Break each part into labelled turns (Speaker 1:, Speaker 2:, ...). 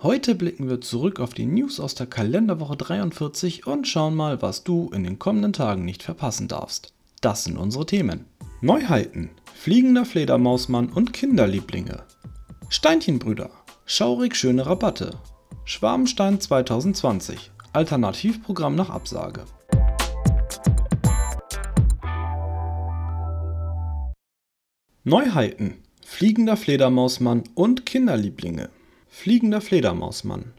Speaker 1: Heute blicken wir zurück auf die News aus der Kalenderwoche 43 und schauen mal, was du in den kommenden Tagen nicht verpassen darfst. Das sind unsere Themen. Neuheiten, fliegender Fledermausmann und Kinderlieblinge. Steinchenbrüder, schaurig schöne Rabatte. Schwarmstein 2020, Alternativprogramm nach Absage. Neuheiten, fliegender Fledermausmann und Kinderlieblinge. Fliegender Fledermausmann.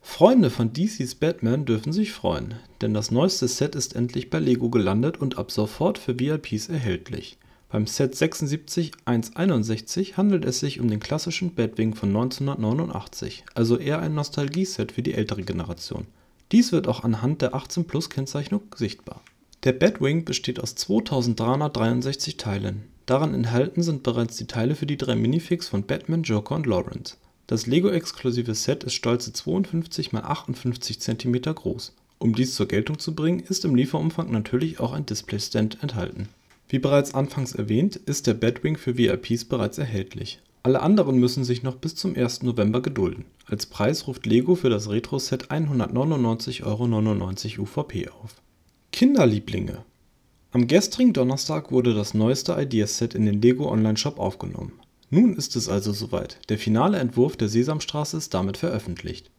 Speaker 1: Freunde von DCs Batman dürfen sich freuen, denn das neueste Set ist endlich bei Lego gelandet und ab sofort für VIPs erhältlich. Beim Set 76161 handelt es sich um den klassischen Batwing von 1989, also eher ein Nostalgie-Set für die ältere Generation. Dies wird auch anhand der 18 Plus Kennzeichnung sichtbar. Der Batwing besteht aus 2363 Teilen. Daran enthalten sind bereits die Teile für die drei Minifigs von Batman, Joker und Lawrence. Das Lego-exklusive Set ist stolze 52 x 58 cm groß. Um dies zur Geltung zu bringen, ist im Lieferumfang natürlich auch ein Displaystand enthalten. Wie bereits anfangs erwähnt, ist der Batwing für VIPs bereits erhältlich. Alle anderen müssen sich noch bis zum 1. November gedulden. Als Preis ruft Lego für das Retro-Set 199,99 Euro UVP auf. Kinderlieblinge Am gestrigen Donnerstag wurde das neueste Ideaset in den Lego Online-Shop aufgenommen nun ist es also soweit, der finale Entwurf der Sesamstraße ist damit veröffentlicht.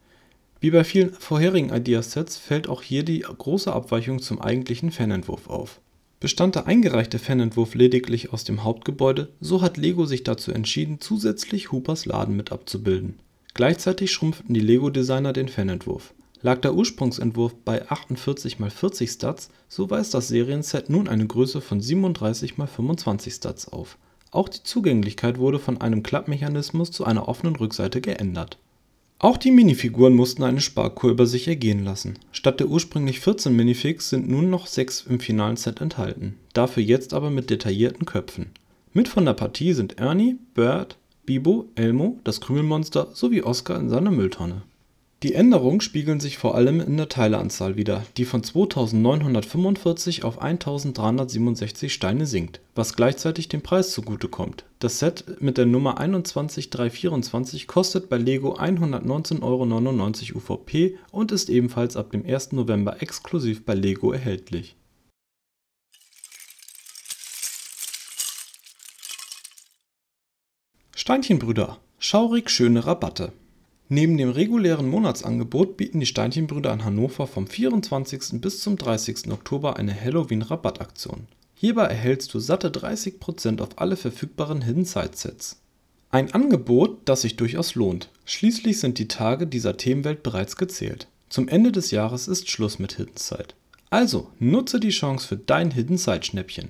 Speaker 1: Wie bei vielen vorherigen Ideasets fällt auch hier die große Abweichung zum eigentlichen Fanentwurf auf. Bestand der eingereichte Fanentwurf lediglich aus dem Hauptgebäude, so hat Lego sich dazu entschieden, zusätzlich Hoopers Laden mit abzubilden. Gleichzeitig schrumpften die Lego-Designer den Fanentwurf. Lag der Ursprungsentwurf bei 48 x 40 Stats, so weist das Serienset nun eine Größe von 37 x 25 Stats auf auch die Zugänglichkeit wurde von einem Klappmechanismus zu einer offenen Rückseite geändert. Auch die Minifiguren mussten eine Sparkur über sich ergehen lassen. Statt der ursprünglich 14 Minifigs sind nun noch 6 im finalen Set enthalten, dafür jetzt aber mit detaillierten Köpfen. Mit von der Partie sind Ernie, Bert, Bibo, Elmo, das Krümelmonster sowie Oscar in seiner Mülltonne die Änderungen spiegeln sich vor allem in der Teileanzahl wider, die von 2945 auf 1367 Steine sinkt, was gleichzeitig dem Preis zugutekommt. Das Set mit der Nummer 21324 kostet bei Lego 119,99 Euro UVP und ist ebenfalls ab dem 1. November exklusiv bei Lego erhältlich. Steinchenbrüder – schaurig schöne Rabatte Neben dem regulären Monatsangebot bieten die Steinchenbrüder in Hannover vom 24. bis zum 30. Oktober eine Halloween-Rabattaktion. Hierbei erhältst du satte 30% auf alle verfügbaren Hidden Side Sets. Ein Angebot, das sich durchaus lohnt. Schließlich sind die Tage dieser Themenwelt bereits gezählt. Zum Ende des Jahres ist Schluss mit Hidden Side. Also nutze die Chance für dein Hidden Side Schnäppchen.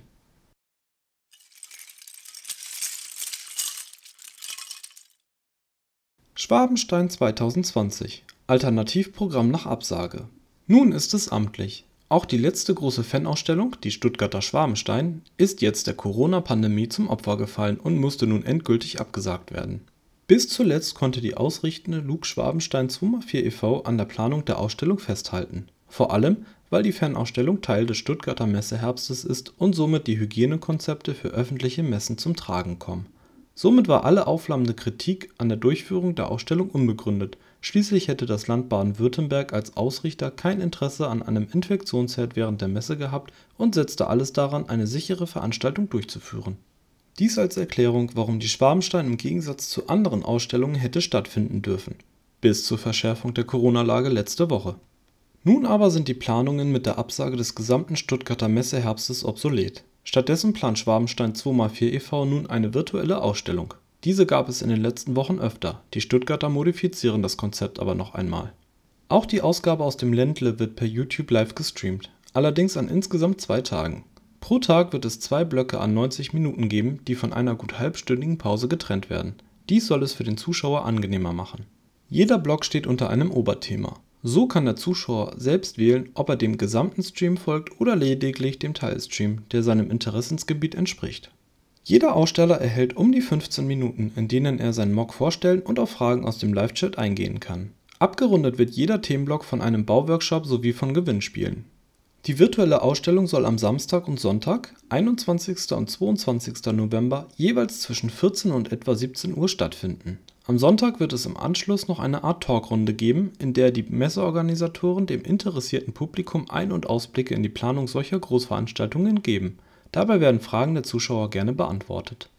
Speaker 1: Schwabenstein 2020 Alternativprogramm nach Absage. Nun ist es amtlich. Auch die letzte große Fanausstellung, die Stuttgarter Schwabenstein, ist jetzt der Corona-Pandemie zum Opfer gefallen und musste nun endgültig abgesagt werden. Bis zuletzt konnte die ausrichtende Luke Schwabenstein 2x4 e.V. an der Planung der Ausstellung festhalten. Vor allem, weil die Fanausstellung Teil des Stuttgarter Messeherbstes ist und somit die Hygienekonzepte für öffentliche Messen zum Tragen kommen Somit war alle aufflammende Kritik an der Durchführung der Ausstellung unbegründet, schließlich hätte das Land Baden-Württemberg als Ausrichter kein Interesse an einem Infektionsherd während der Messe gehabt und setzte alles daran, eine sichere Veranstaltung durchzuführen. Dies als Erklärung, warum die Schwabenstein im Gegensatz zu anderen Ausstellungen hätte stattfinden dürfen. Bis zur Verschärfung der Corona-Lage letzte Woche. Nun aber sind die Planungen mit der Absage des gesamten Stuttgarter Messeherbstes obsolet Stattdessen plant Schwabenstein 2x4 e.V. nun eine virtuelle Ausstellung. Diese gab es in den letzten Wochen öfter, die Stuttgarter modifizieren das Konzept aber noch einmal. Auch die Ausgabe aus dem Ländle wird per YouTube live gestreamt, allerdings an insgesamt zwei Tagen. Pro Tag wird es zwei Blöcke an 90 Minuten geben, die von einer gut halbstündigen Pause getrennt werden. Dies soll es für den Zuschauer angenehmer machen. Jeder Block steht unter einem Oberthema So kann der Zuschauer selbst wählen, ob er dem gesamten Stream folgt oder lediglich dem Teilstream, der seinem Interessensgebiet entspricht. Jeder Aussteller erhält um die 15 Minuten, in denen er seinen Mock vorstellen und auf Fragen aus dem Live-Chat eingehen kann. Abgerundet wird jeder Themenblock von einem Bauworkshop sowie von Gewinnspielen. Die virtuelle Ausstellung soll am Samstag und Sonntag, 21. und 22. November, jeweils zwischen 14 und etwa 17 Uhr stattfinden. Am Sonntag wird es im Anschluss noch eine Art Talkrunde geben, in der die Messeorganisatoren dem interessierten Publikum Ein und Ausblicke in die Planung solcher Großveranstaltungen geben. Dabei werden Fragen der Zuschauer gerne beantwortet.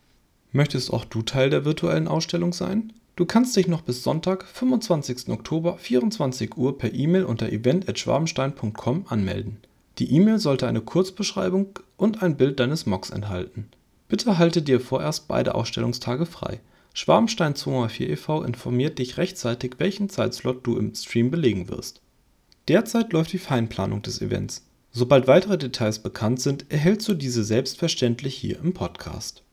Speaker 1: Möchtest auch du Teil der virtuellen Ausstellung sein? Du kannst dich noch bis Sonntag, 25. Oktober, 24 Uhr per E-Mail unter event@schwabenstein.com anmelden. Die E-Mail sollte eine Kurzbeschreibung und ein Bild deines Mocks enthalten. Bitte halte dir vorerst beide Ausstellungstage frei. Schwabenstein 204 e.V. informiert dich rechtzeitig, welchen Zeitslot du im Stream belegen wirst. Derzeit läuft die Feinplanung des Events. Sobald weitere Details bekannt sind, erhältst du diese selbstverständlich hier im Podcast.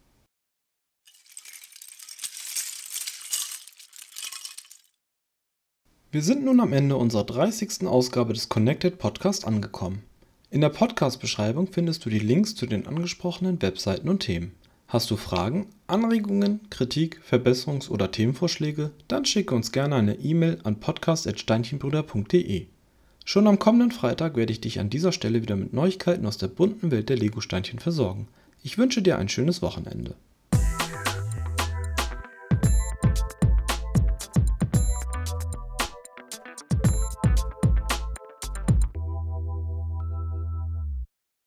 Speaker 1: Wir sind nun am Ende unserer 30. Ausgabe des Connected Podcast angekommen. In der Podcast-Beschreibung findest du die Links zu den angesprochenen Webseiten und Themen. Hast du Fragen, Anregungen, Kritik, Verbesserungs- oder Themenvorschläge? Dann schicke uns gerne eine E-Mail an podcast.steinchenbrüder.de. Schon am kommenden Freitag werde ich dich an dieser Stelle wieder mit Neuigkeiten aus der bunten Welt der Lego-Steinchen versorgen. Ich wünsche dir ein schönes Wochenende.